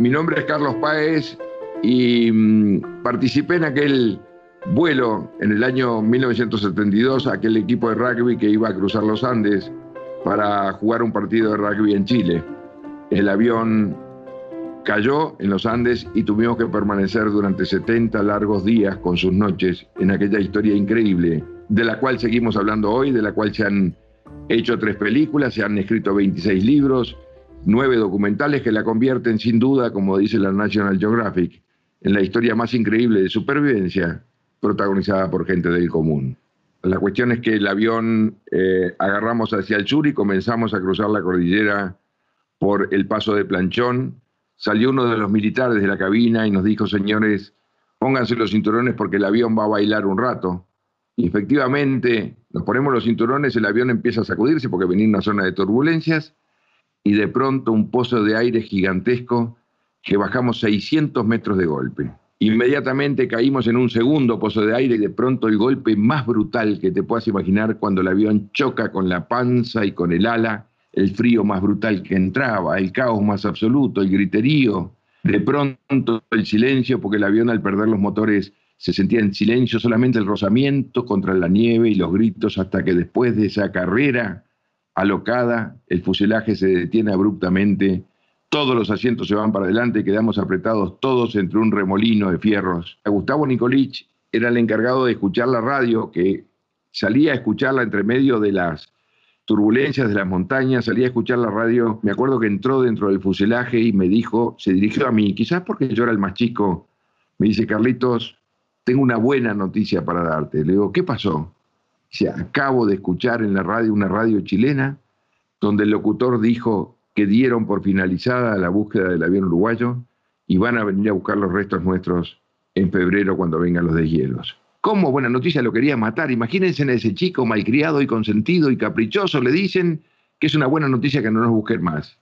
mi nombre es Carlos Páez y mm, participé en aquel vuelo en el año 1972, aquel equipo de rugby que iba a cruzar los Andes para jugar un partido de rugby en Chile. El avión cayó en los Andes y tuvimos que permanecer durante 70 largos días con sus noches en aquella historia increíble, de la cual seguimos hablando hoy, de la cual se han hecho tres películas, se han escrito 26 libros, nueve documentales que la convierten sin duda, como dice la National Geographic, en la historia más increíble de supervivencia protagonizada por gente del común. La cuestión es que el avión eh, agarramos hacia el sur y comenzamos a cruzar la cordillera por el paso de Planchón. Salió uno de los militares de la cabina y nos dijo, señores, pónganse los cinturones porque el avión va a bailar un rato. Y efectivamente, nos ponemos los cinturones, el avión empieza a sacudirse porque venía una zona de turbulencias y de pronto un pozo de aire gigantesco que bajamos 600 metros de golpe. Inmediatamente caímos en un segundo pozo de aire y de pronto el golpe más brutal que te puedas imaginar cuando el avión choca con la panza y con el ala, el frío más brutal que entraba, el caos más absoluto, el griterío, de pronto el silencio porque el avión al perder los motores se sentía en silencio solamente el rozamiento contra la nieve y los gritos hasta que después de esa carrera alocada, el fuselaje se detiene abruptamente, todos los asientos se van para adelante y quedamos apretados todos entre un remolino de fierros. Gustavo Nicolich era el encargado de escuchar la radio, que salía a escucharla entre medio de las turbulencias de las montañas, salía a escuchar la radio. Me acuerdo que entró dentro del fuselaje y me dijo, se dirigió a mí, quizás porque yo era el más chico, me dice, Carlitos, tengo una buena noticia para darte. Le digo, ¿qué pasó? Acabo de escuchar en la radio, una radio chilena, donde el locutor dijo que dieron por finalizada la búsqueda del avión uruguayo y van a venir a buscar los restos nuestros en febrero cuando vengan los deshielos. ¿Cómo buena noticia lo quería matar? Imagínense a ese chico malcriado y consentido y caprichoso, le dicen que es una buena noticia que no nos busquen más.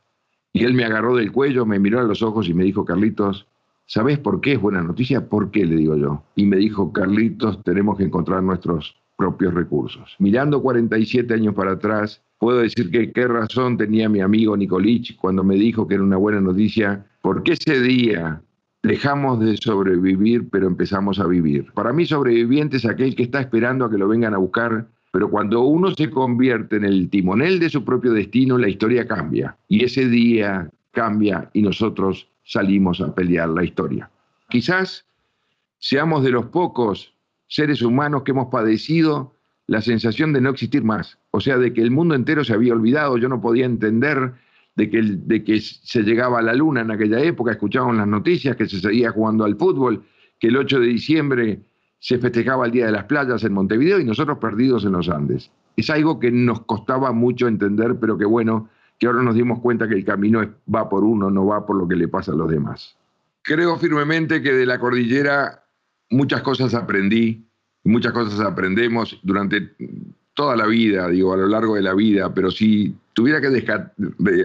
Y él me agarró del cuello, me miró a los ojos y me dijo, Carlitos, ¿sabes por qué es buena noticia? ¿Por qué? Le digo yo. Y me dijo, Carlitos, tenemos que encontrar nuestros propios recursos. Mirando 47 años para atrás, puedo decir que qué razón tenía mi amigo Nicolich cuando me dijo que era una buena noticia, porque ese día dejamos de sobrevivir, pero empezamos a vivir. Para mí sobreviviente es aquel que está esperando a que lo vengan a buscar, pero cuando uno se convierte en el timonel de su propio destino, la historia cambia. Y ese día cambia y nosotros salimos a pelear la historia. Quizás seamos de los pocos seres humanos que hemos padecido la sensación de no existir más, o sea, de que el mundo entero se había olvidado, yo no podía entender de que, de que se llegaba a la luna en aquella época, escuchábamos las noticias que se seguía jugando al fútbol, que el 8 de diciembre se festejaba el Día de las Playas en Montevideo y nosotros perdidos en los Andes. Es algo que nos costaba mucho entender, pero que bueno, que ahora nos dimos cuenta que el camino va por uno, no va por lo que le pasa a los demás. Creo firmemente que de la cordillera muchas cosas aprendí, muchas cosas aprendemos durante toda la vida, digo, a lo largo de la vida, pero si tuviera que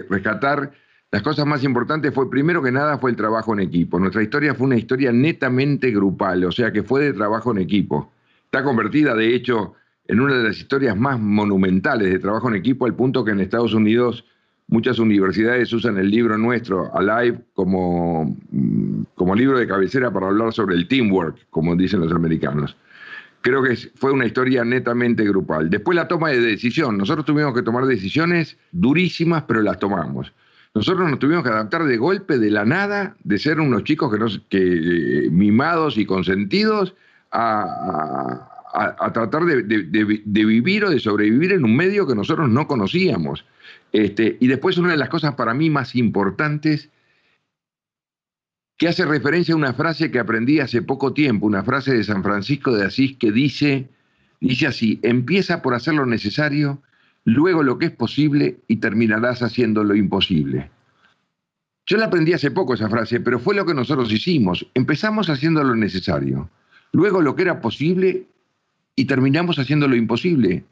rescatar las cosas más importantes fue, primero que nada, fue el trabajo en equipo. Nuestra historia fue una historia netamente grupal, o sea que fue de trabajo en equipo. Está convertida, de hecho, en una de las historias más monumentales de trabajo en equipo, al punto que en Estados Unidos muchas universidades usan el libro nuestro, Alive, como, como libro de cabecera para hablar sobre el teamwork, como dicen los americanos. Creo que fue una historia netamente grupal. Después la toma de decisión. Nosotros tuvimos que tomar decisiones durísimas, pero las tomamos. Nosotros nos tuvimos que adaptar de golpe, de la nada, de ser unos chicos que, que mimados y consentidos, a, tratar de, de, vivir o de sobrevivir en un medio que nosotros no conocíamos. Este, y después una de las cosas para mí más importantes, que hace referencia a una frase que aprendí hace poco tiempo, una frase de San Francisco de Asís que dice, dice así, empieza por hacer lo necesario, luego lo que es posible y terminarás haciendo lo imposible. Yo la aprendí hace poco esa frase, pero fue lo que nosotros hicimos. Empezamos haciendo lo necesario, luego lo que era posible y terminamos haciendo lo imposible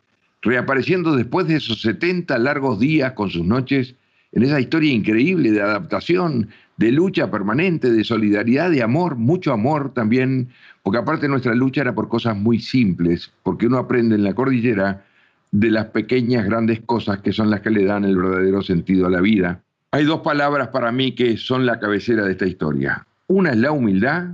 reapareciendo después de esos 70 largos días con sus noches en esa historia increíble de adaptación, de lucha permanente, de solidaridad, de amor, mucho amor también, porque aparte nuestra lucha era por cosas muy simples, porque uno aprende en la cordillera de las pequeñas, grandes cosas que son las que le dan el verdadero sentido a la vida. Hay dos palabras para mí que son la cabecera de esta historia. Una es la humildad,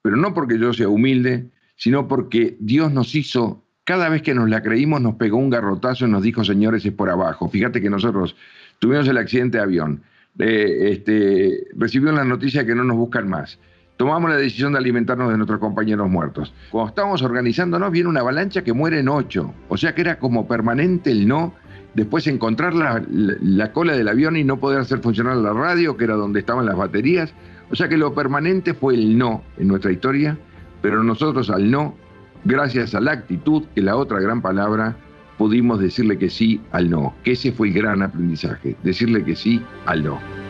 pero no porque yo sea humilde, sino porque Dios nos hizo, cada vez que nos la creímos, nos pegó un garrotazo y nos dijo, señores, es por abajo. Fíjate que nosotros tuvimos el accidente de avión, eh, este, recibimos la noticia que no nos buscan más. Tomamos la decisión de alimentarnos de nuestros compañeros muertos. Cuando estábamos organizándonos, viene una avalancha que muere en ocho. O sea que era como permanente el no después encontrar la, cola del avión y no poder hacer funcionar la radio, que era donde estaban las baterías. O sea que lo permanente fue el no en nuestra historia, pero nosotros al no, gracias a la actitud, que la otra gran palabra, pudimos decirle que sí al no, que ese fue el gran aprendizaje, decirle que sí al no.